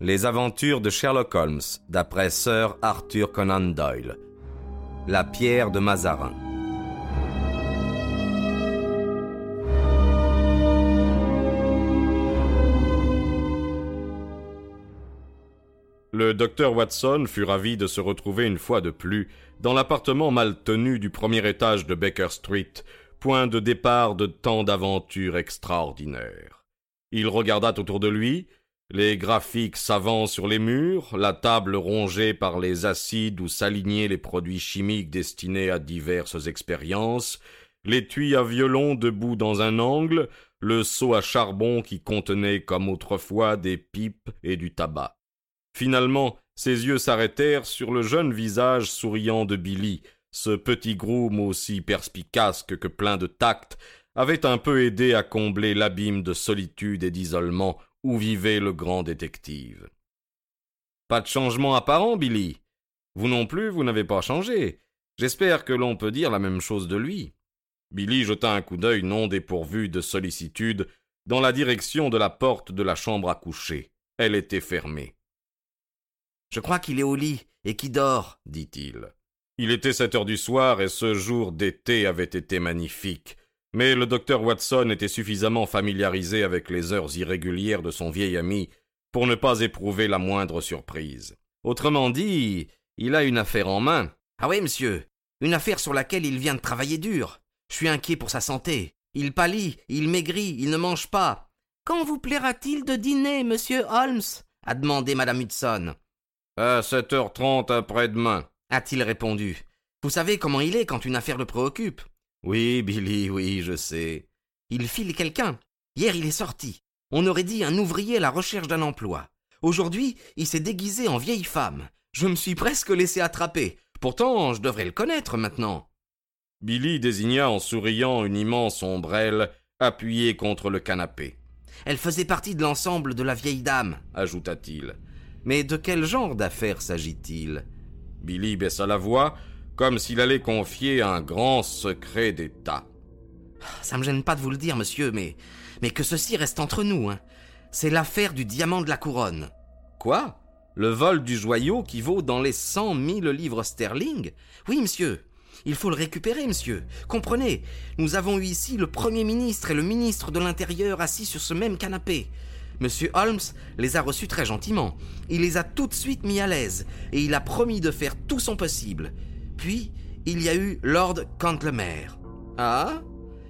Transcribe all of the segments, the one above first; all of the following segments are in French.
Les aventures de Sherlock Holmes, d'après Sir Arthur Conan Doyle. La pierre de Mazarin. Le docteur Watson fut ravi de se retrouver une fois de plus dans l'appartement mal tenu du premier étage de Baker Street, point de départ de tant d'aventures extraordinaires. Il regarda autour de lui, les graphiques savants sur les murs, la table rongée par les acides où s'alignaient les produits chimiques destinés à diverses expériences, l'étui à violon debout dans un angle, le seau à charbon qui contenait comme autrefois des pipes et du tabac. Finalement, ses yeux s'arrêtèrent sur le jeune visage souriant de Billy. Ce petit groom aussi perspicace que plein de tact avait un peu aidé à combler l'abîme de solitude et d'isolement où vivait le grand détective. Pas de changement apparent, Billy. Vous non plus, vous n'avez pas changé. J'espère que l'on peut dire la même chose de lui. Billy jeta un coup d'œil non dépourvu de sollicitude dans la direction de la porte de la chambre à coucher. Elle était fermée. Je crois qu'il est au lit et qu'il dort, dit-il. Il était sept heures du soir et ce jour d'été avait été magnifique. Mais le docteur Watson était suffisamment familiarisé avec les heures irrégulières de son vieil ami pour ne pas éprouver la moindre surprise. Autrement dit, il a une affaire en main. Ah oui, monsieur. Une affaire sur laquelle il vient de travailler dur. Je suis inquiet pour sa santé. Il pâlit, il maigrit, il ne mange pas. Quand vous plaira-t-il de dîner, monsieur Holmes? a demandé madame Hudson. À sept heures trente après-demain, a-t-il répondu. Vous savez comment il est quand une affaire le préoccupe. Oui, Billy, oui, je sais. Il file quelqu'un. Hier, il est sorti. On aurait dit un ouvrier à la recherche d'un emploi. Aujourd'hui, il s'est déguisé en vieille femme. Je me suis presque laissé attraper. Pourtant, je devrais le connaître maintenant. Billy désigna en souriant une immense ombrelle appuyée contre le canapé. Elle faisait partie de l'ensemble de la vieille dame, ajouta-t-il. Mais de quel genre d'affaires s'agit-il? Billy baissa la voix, comme s'il allait confier un grand secret d'État. Ça me gêne pas de vous le dire, monsieur, mais, mais que ceci reste entre nous. Hein. C'est l'affaire du diamant de la couronne. Quoi? Le vol du joyau qui vaut dans les cent mille livres sterling? Oui, monsieur. Il faut le récupérer, monsieur. Comprenez, nous avons eu ici le Premier ministre et le ministre de l'Intérieur assis sur ce même canapé. Monsieur Holmes les a reçus très gentiment. Il les a tout de suite mis à l'aise et il a promis de faire tout son possible. Puis, il y a eu Lord Cantlemer. Ah?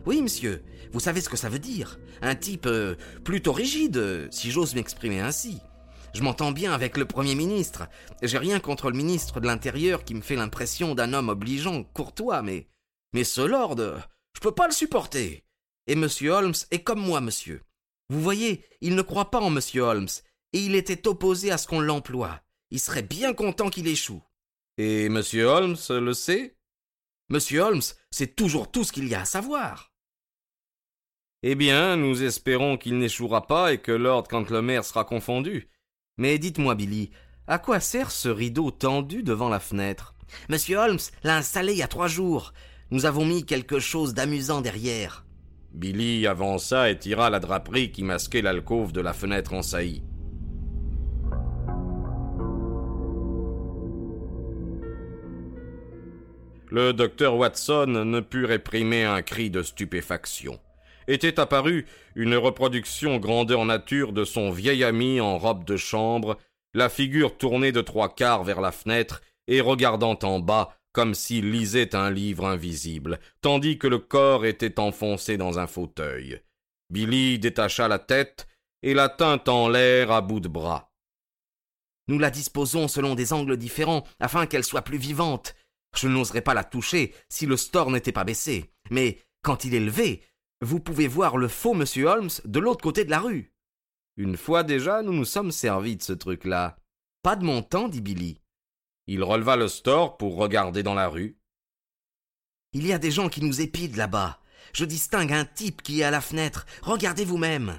Oui, monsieur. Vous savez ce que ça veut dire Un type euh, plutôt rigide, si j'ose m'exprimer ainsi. Je m'entends bien avec le Premier ministre. J'ai rien contre le ministre de l'Intérieur qui me fait l'impression d'un homme obligeant, courtois, mais. Mais ce lord, je peux pas le supporter. Et monsieur Holmes est comme moi, monsieur. Vous voyez, il ne croit pas en M. Holmes, et il était opposé à ce qu'on l'emploie. Il serait bien content qu'il échoue. Et M. Holmes le sait M. Holmes sait toujours tout ce qu'il y a à savoir. Eh bien, nous espérons qu'il n'échouera pas et que Lord Cantlemer sera confondu. Mais dites-moi, Billy, à quoi sert ce rideau tendu devant la fenêtre? Monsieur Holmes l'a installé il y a trois jours. Nous avons mis quelque chose d'amusant derrière. Billy avança et tira la draperie qui masquait l'alcôve de la fenêtre en saillie. Le docteur Watson ne put réprimer un cri de stupéfaction. Était apparue une reproduction grandeur nature de son vieil ami en robe de chambre, la figure tournée de trois quarts vers la fenêtre et regardant en bas comme s'il lisait un livre invisible, tandis que le corps était enfoncé dans un fauteuil. Billy détacha la tête et la tint en l'air à bout de bras. Nous la disposons selon des angles différents afin qu'elle soit plus vivante. Je n'oserais pas la toucher si le store n'était pas baissé. Mais quand il est levé, vous pouvez voir le faux monsieur Holmes de l'autre côté de la rue. Une fois déjà, nous nous sommes servis de ce truc-là. Pas de mon temps, dit Billy. Il releva le store pour regarder dans la rue. Il y a des gens qui nous épident là-bas. Je distingue un type qui est à la fenêtre. Regardez vous-même.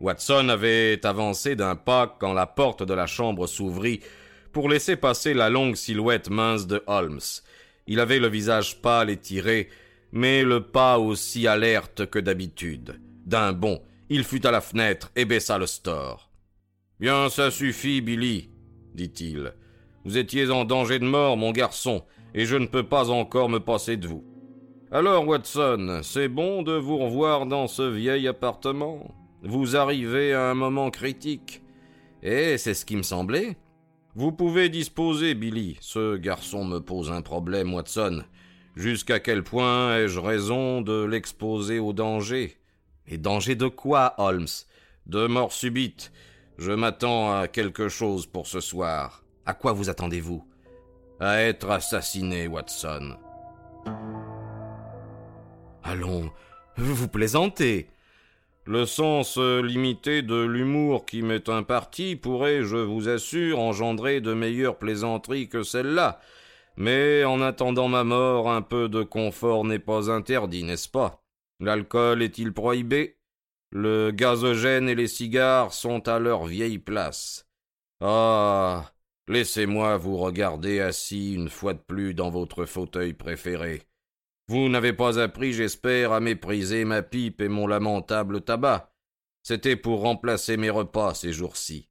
Watson avait avancé d'un pas quand la porte de la chambre s'ouvrit pour laisser passer la longue silhouette mince de Holmes. Il avait le visage pâle et tiré, mais le pas aussi alerte que d'habitude. D'un bond, il fut à la fenêtre et baissa le store. Bien, ça suffit, Billy, dit-il. Vous étiez en danger de mort, mon garçon, et je ne peux pas encore me passer de vous. Alors, Watson, c'est bon de vous revoir dans ce vieil appartement? Vous arrivez à un moment critique. Eh, c'est ce qui me semblait. Vous pouvez disposer, Billy. Ce garçon me pose un problème, Watson. Jusqu'à quel point ai-je raison de l'exposer au danger? Et danger de quoi, Holmes? De mort subite. Je m'attends à quelque chose pour ce soir. À quoi vous attendez-vous? À être assassiné, Watson. Allons, vous plaisantez. Le sens limité de l'humour qui m'est imparti pourrait, je vous assure, engendrer de meilleures plaisanteries que celle-là. Mais en attendant ma mort, un peu de confort n'est pas interdit, n'est-ce pas? L'alcool est-il prohibé? Le gazogène et les cigares sont à leur vieille place. Ah. Laissez-moi vous regarder assis une fois de plus dans votre fauteuil préféré. Vous n'avez pas appris, j'espère, à mépriser ma pipe et mon lamentable tabac. C'était pour remplacer mes repas ces jours-ci.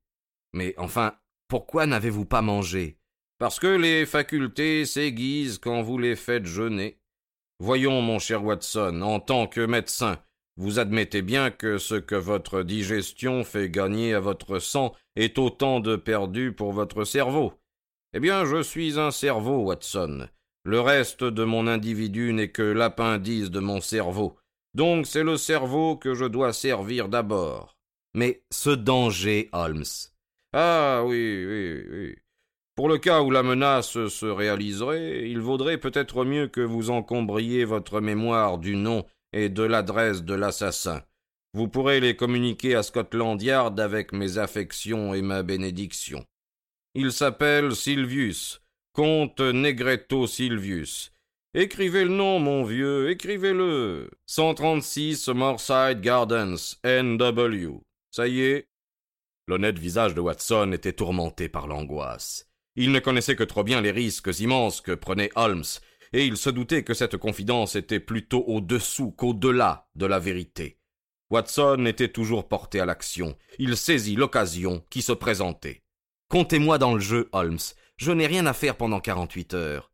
Mais enfin, pourquoi n'avez-vous pas mangé? Parce que les facultés s'aiguisent quand vous les faites jeûner. Voyons, mon cher Watson, en tant que médecin, vous admettez bien que ce que votre digestion fait gagner à votre sang est autant de perdu pour votre cerveau. Eh bien, je suis un cerveau, Watson. Le reste de mon individu n'est que l'appendice de mon cerveau. Donc c'est le cerveau que je dois servir d'abord. Mais ce danger, Holmes. Ah oui, oui, oui. Pour le cas où la menace se réaliserait, il vaudrait peut-être mieux que vous encombriez votre mémoire du nom et de l'adresse de l'assassin. Vous pourrez les communiquer à Scotland Yard avec mes affections et ma bénédiction. Il s'appelle Silvius, comte Negretto Silvius. Écrivez le nom, mon vieux, écrivez-le. 136 Morside Gardens, NW. Ça y est? L'honnête visage de Watson était tourmenté par l'angoisse. Il ne connaissait que trop bien les risques immenses que prenait Holmes, et il se doutait que cette confidence était plutôt au-dessous qu'au-delà de la vérité. Watson était toujours porté à l'action. Il saisit l'occasion qui se présentait. Comptez-moi dans le jeu, Holmes. Je n'ai rien à faire pendant quarante-huit heures.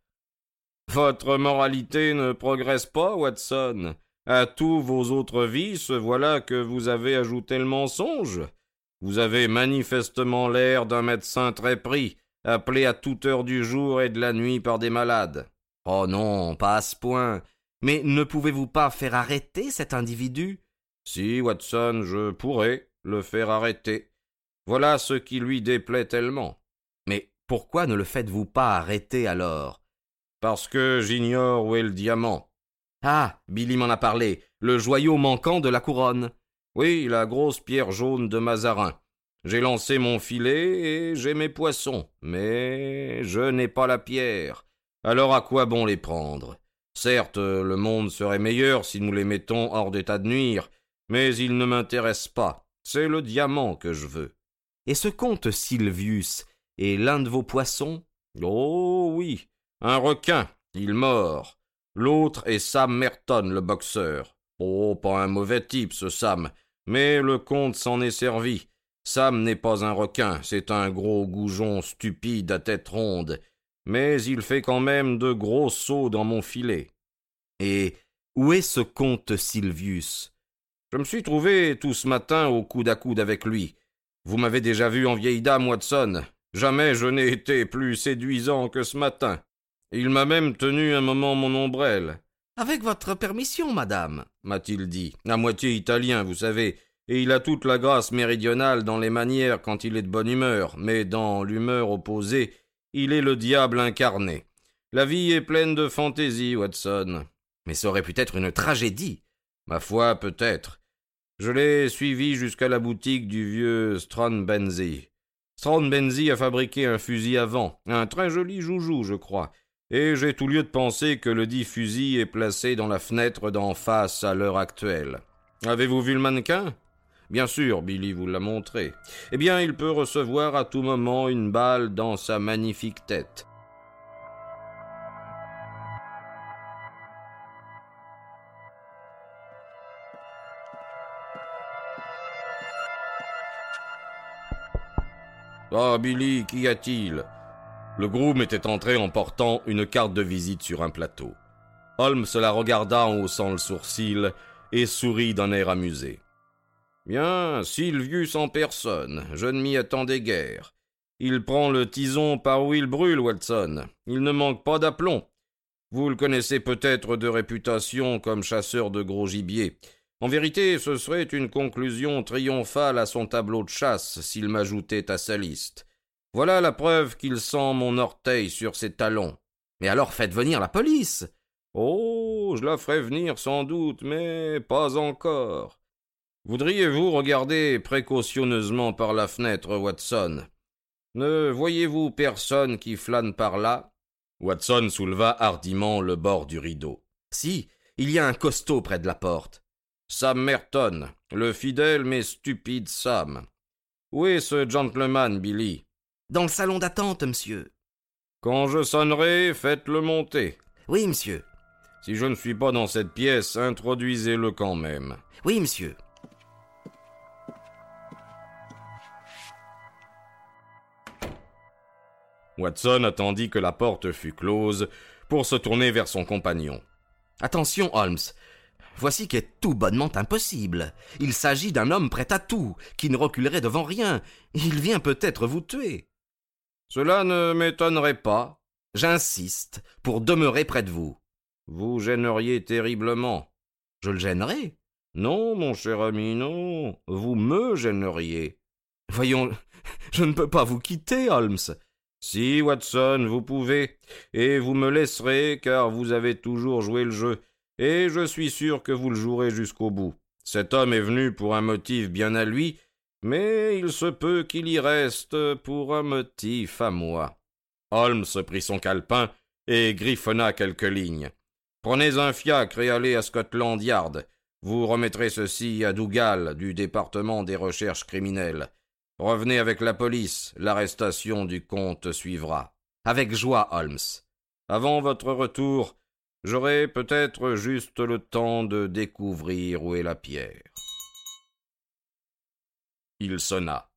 Votre moralité ne progresse pas, Watson. À tous vos autres vices, voilà que vous avez ajouté le mensonge. Vous avez manifestement l'air d'un médecin très pris, appelé à toute heure du jour et de la nuit par des malades. Oh non, pas à ce point. Mais ne pouvez-vous pas faire arrêter cet individu? Si, Watson, je pourrais le faire arrêter. Voilà ce qui lui déplaît tellement. Mais pourquoi ne le faites-vous pas arrêter alors? Parce que j'ignore où est le diamant. Ah, Billy m'en a parlé, le joyau manquant de la couronne. Oui, la grosse pierre jaune de Mazarin. J'ai lancé mon filet et j'ai mes poissons, mais je n'ai pas la pierre. Alors à quoi bon les prendre? Certes, le monde serait meilleur si nous les mettons hors d'état de nuire, mais ils ne m'intéressent pas. C'est le diamant que je veux. Et ce comte Silvius est l'un de vos poissons? Oh oui, un requin, il mord. L'autre est Sam Merton, le boxeur. Oh, pas un mauvais type, ce Sam, mais le comte s'en est servi. Sam n'est pas un requin, c'est un gros goujon stupide à tête ronde, mais il fait quand même de gros sauts dans mon filet. Et où est ce comte Silvius Je me suis trouvé tout ce matin au coude à coude avec lui. Vous m'avez déjà vu en vieille dame, Watson. Jamais je n'ai été plus séduisant que ce matin. Il m'a même tenu un moment mon ombrelle. Avec votre permission, madame, m'a-t-il dit, à moitié italien, vous savez, et il a toute la grâce méridionale dans les manières quand il est de bonne humeur, mais dans l'humeur opposée, il est le diable incarné. La vie est pleine de fantaisie, Watson. Mais ça aurait pu être une tragédie. Ma foi, peut-être. Je l'ai suivi jusqu'à la boutique du vieux Benzi. Stron Benzi a fabriqué un fusil à vent, un très joli joujou, je crois, et j'ai tout lieu de penser que le dit fusil est placé dans la fenêtre d'en face à l'heure actuelle. Avez-vous vu le mannequin? Bien sûr, Billy vous l'a montré. Eh bien, il peut recevoir à tout moment une balle dans sa magnifique tête. Ah, Billy, qu'y a-t-il? Le groom était entré en portant une carte de visite sur un plateau. Holmes la regarda en haussant le sourcil et sourit d'un air amusé. Bien, Sylvius en personne, je ne m'y attendais guère. Il prend le tison par où il brûle, Watson. Il ne manque pas d'aplomb. Vous le connaissez peut-être de réputation comme chasseur de gros gibier. En vérité, ce serait une conclusion triomphale à son tableau de chasse s'il m'ajoutait à sa liste. Voilà la preuve qu'il sent mon orteil sur ses talons. Mais alors faites venir la police. Oh. Je la ferai venir sans doute, mais pas encore. Voudriez-vous regarder précautionneusement par la fenêtre, Watson? Ne voyez-vous personne qui flâne par là? Watson souleva hardiment le bord du rideau. Si, il y a un costaud près de la porte. Sam Merton, le fidèle mais stupide Sam. Où est ce gentleman, Billy? Dans le salon d'attente, monsieur. Quand je sonnerai, faites-le monter. Oui, monsieur. Si je ne suis pas dans cette pièce, introduisez-le quand même. Oui, monsieur. Watson attendit que la porte fût close pour se tourner vers son compagnon. Attention, Holmes. Voici qui est tout bonnement impossible. Il s'agit d'un homme prêt à tout, qui ne reculerait devant rien. Il vient peut-être vous tuer. Cela ne m'étonnerait pas. J'insiste, pour demeurer près de vous. Vous gêneriez terriblement. Je le gênerai Non, mon cher ami, non. Vous me gêneriez. Voyons, je ne peux pas vous quitter, Holmes. Si, Watson, vous pouvez, et vous me laisserez, car vous avez toujours joué le jeu, et je suis sûr que vous le jouerez jusqu'au bout. Cet homme est venu pour un motif bien à lui, mais il se peut qu'il y reste pour un motif à moi. Holmes prit son calepin et griffonna quelques lignes. Prenez un fiacre et allez à Scotland Yard. Vous remettrez ceci à Dougal, du département des recherches criminelles. Revenez avec la police, l'arrestation du comte suivra. Avec joie, Holmes. Avant votre retour, j'aurai peut-être juste le temps de découvrir où est la pierre. Il sonna.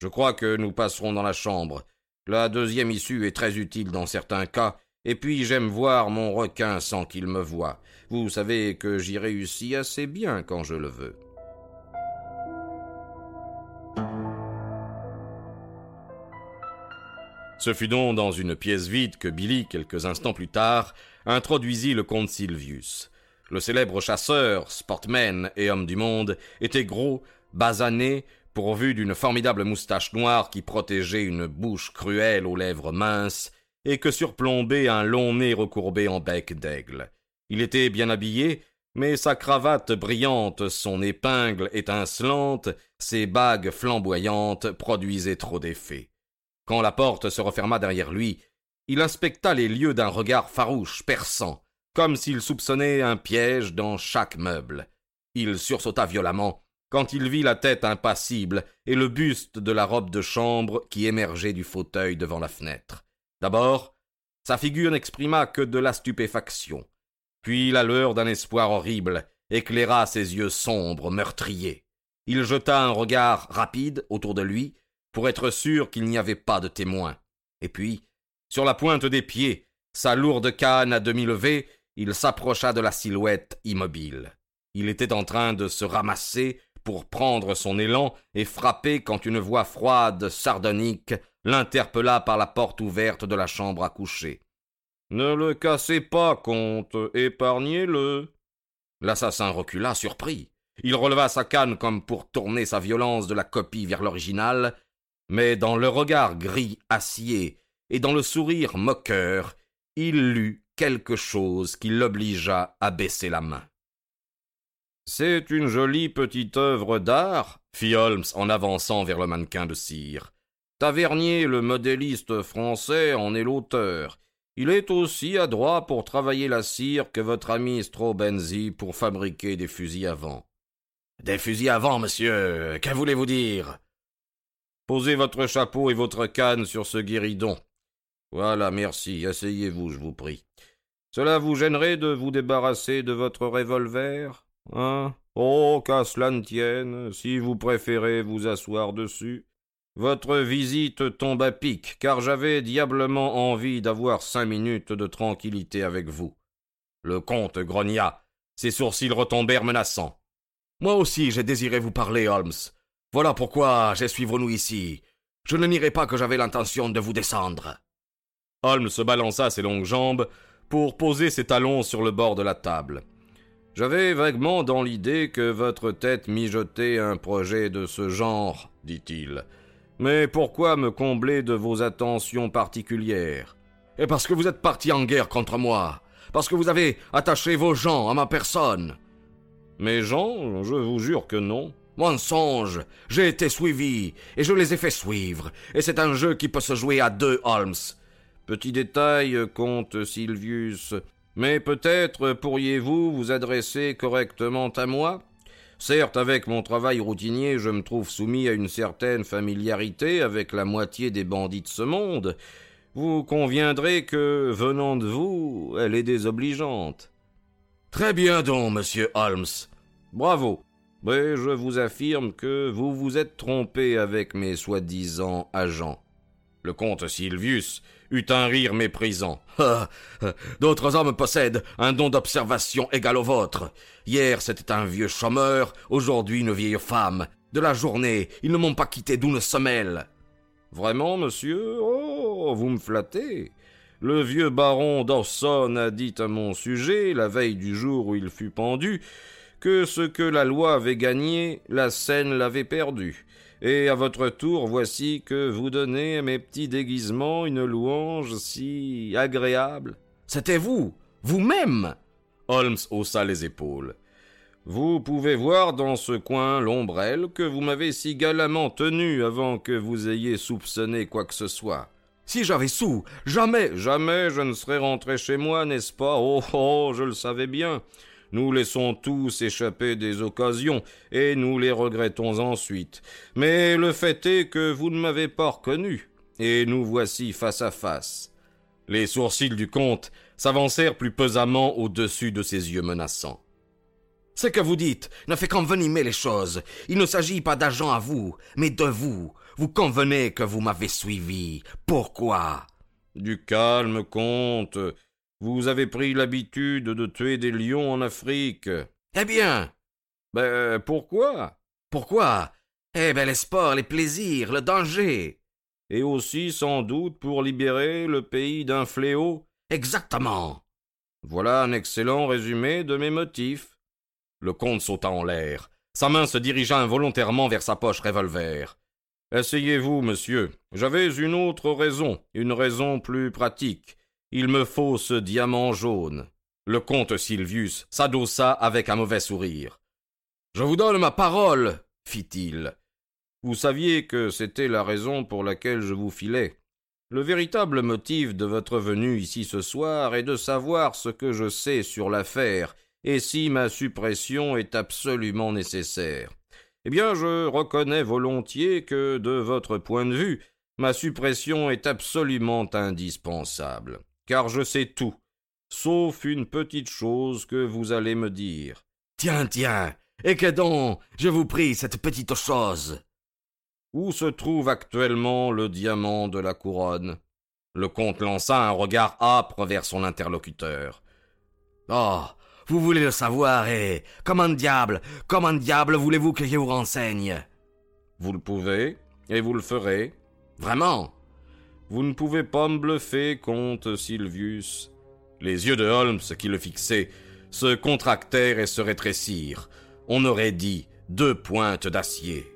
Je crois que nous passerons dans la chambre. La deuxième issue est très utile dans certains cas, et puis j'aime voir mon requin sans qu'il me voie. Vous savez que j'y réussis assez bien quand je le veux. Ce fut donc dans une pièce vide que Billy, quelques instants plus tard, introduisit le comte Silvius. Le célèbre chasseur, sportman et homme du monde était gros, basané, pourvu d'une formidable moustache noire qui protégeait une bouche cruelle aux lèvres minces, et que surplombait un long nez recourbé en bec d'aigle. Il était bien habillé, mais sa cravate brillante, son épingle étincelante, ses bagues flamboyantes produisaient trop d'effet. Quand la porte se referma derrière lui, il inspecta les lieux d'un regard farouche, perçant, comme s'il soupçonnait un piège dans chaque meuble. Il sursauta violemment quand il vit la tête impassible et le buste de la robe de chambre qui émergeait du fauteuil devant la fenêtre. D'abord, sa figure n'exprima que de la stupéfaction. Puis la lueur d'un espoir horrible éclaira ses yeux sombres, meurtriers. Il jeta un regard rapide autour de lui, pour être sûr qu'il n'y avait pas de témoin. Et puis, sur la pointe des pieds, sa lourde canne à demi levée, il s'approcha de la silhouette immobile. Il était en train de se ramasser pour prendre son élan et frapper quand une voix froide, sardonique, l'interpella par la porte ouverte de la chambre à coucher. Ne le cassez pas, comte, épargnez-le. L'assassin recula, surpris. Il releva sa canne comme pour tourner sa violence de la copie vers l'original, mais dans le regard gris acier et dans le sourire moqueur, il lut quelque chose qui l'obligea à baisser la main. C'est une jolie petite œuvre d'art, fit Holmes en avançant vers le mannequin de cire. Tavernier, le modéliste français, en est l'auteur. Il est aussi adroit pour travailler la cire que votre ami Strobenzi pour fabriquer des fusils à vent. Des fusils à vent, monsieur. Que voulez-vous dire? Posez votre chapeau et votre canne sur ce guéridon. Voilà, merci. Asseyez-vous, je vous prie. Cela vous gênerait de vous débarrasser de votre revolver Hein? Oh, qu'à cela ne tienne, si vous préférez vous asseoir dessus. Votre visite tombe à pic, car j'avais diablement envie d'avoir cinq minutes de tranquillité avec vous. Le comte grogna, ses sourcils retombèrent menaçants. Moi aussi j'ai désiré vous parler, Holmes. Voilà pourquoi j'ai suivre nous ici. Je ne nierai pas que j'avais l'intention de vous descendre. Holmes se balança ses longues jambes pour poser ses talons sur le bord de la table. J'avais vaguement dans l'idée que votre tête mijotait un projet de ce genre, dit-il. Mais pourquoi me combler de vos attentions particulières? Et parce que vous êtes parti en guerre contre moi. Parce que vous avez attaché vos gens à ma personne. Mes gens, je vous jure que non. Mensonge J'ai été suivi, et je les ai fait suivre, et c'est un jeu qui peut se jouer à deux, Holmes. Petit détail, comte Silvius, mais peut-être pourriez-vous vous adresser correctement à moi? Certes, avec mon travail routinier, je me trouve soumis à une certaine familiarité avec la moitié des bandits de ce monde. Vous conviendrez que, venant de vous, elle est désobligeante. Très bien donc, monsieur Holmes. Bravo. Mais je vous affirme que vous vous êtes trompé avec mes soi-disant agents. Le comte Silvius eut un rire méprisant. Ah, d'autres hommes possèdent un don d'observation égal au vôtre. Hier c'était un vieux chômeur, aujourd'hui une vieille femme. De la journée, ils ne m'ont pas quitté d'une semelle. Vraiment, monsieur? Oh, vous me flattez. Le vieux baron Dawson a dit à mon sujet, la veille du jour où il fut pendu, que ce que la loi avait gagné, la scène l'avait perdu. Et à votre tour, voici que vous donnez à mes petits déguisements une louange si agréable. C'était vous, vous-même. Holmes haussa les épaules. Vous pouvez voir dans ce coin l'ombrelle que vous m'avez si galamment tenu avant que vous ayez soupçonné quoi que ce soit. Si j'avais sous, jamais, jamais je ne serais rentré chez moi, n'est-ce pas? Oh, oh, je le savais bien. Nous laissons tous échapper des occasions, et nous les regrettons ensuite. Mais le fait est que vous ne m'avez pas reconnu, et nous voici face à face. Les sourcils du comte s'avancèrent plus pesamment au-dessus de ses yeux menaçants. Ce que vous dites ne fait qu'envenimer les choses. Il ne s'agit pas d'agent à vous, mais de vous. Vous convenez que vous m'avez suivi. Pourquoi? Du calme, comte. Vous avez pris l'habitude de tuer des lions en Afrique. Eh bien. Ben pourquoi? Pourquoi? Eh bien les sports, les plaisirs, le danger. Et aussi sans doute pour libérer le pays d'un fléau. Exactement. Voilà un excellent résumé de mes motifs. Le comte sauta en l'air. Sa main se dirigea involontairement vers sa poche revolver. Asseyez-vous, monsieur. J'avais une autre raison, une raison plus pratique. Il me faut ce diamant jaune. Le comte Silvius s'adossa avec un mauvais sourire. Je vous donne ma parole, fit-il. Vous saviez que c'était la raison pour laquelle je vous filais. Le véritable motif de votre venue ici ce soir est de savoir ce que je sais sur l'affaire et si ma suppression est absolument nécessaire. Eh bien, je reconnais volontiers que, de votre point de vue, ma suppression est absolument indispensable car je sais tout, sauf une petite chose que vous allez me dire. Tiens, tiens, et que donc, je vous prie, cette petite chose? Où se trouve actuellement le diamant de la couronne? Le comte lança un regard âpre vers son interlocuteur. Oh, vous voulez le savoir, et comment diable, comment diable voulez-vous que je vous renseigne? Vous le pouvez, et vous le ferez. Vraiment? Vous ne pouvez pas me bluffer, comte Silvius. Les yeux de Holmes, qui le fixaient, se contractèrent et se rétrécirent. On aurait dit deux pointes d'acier.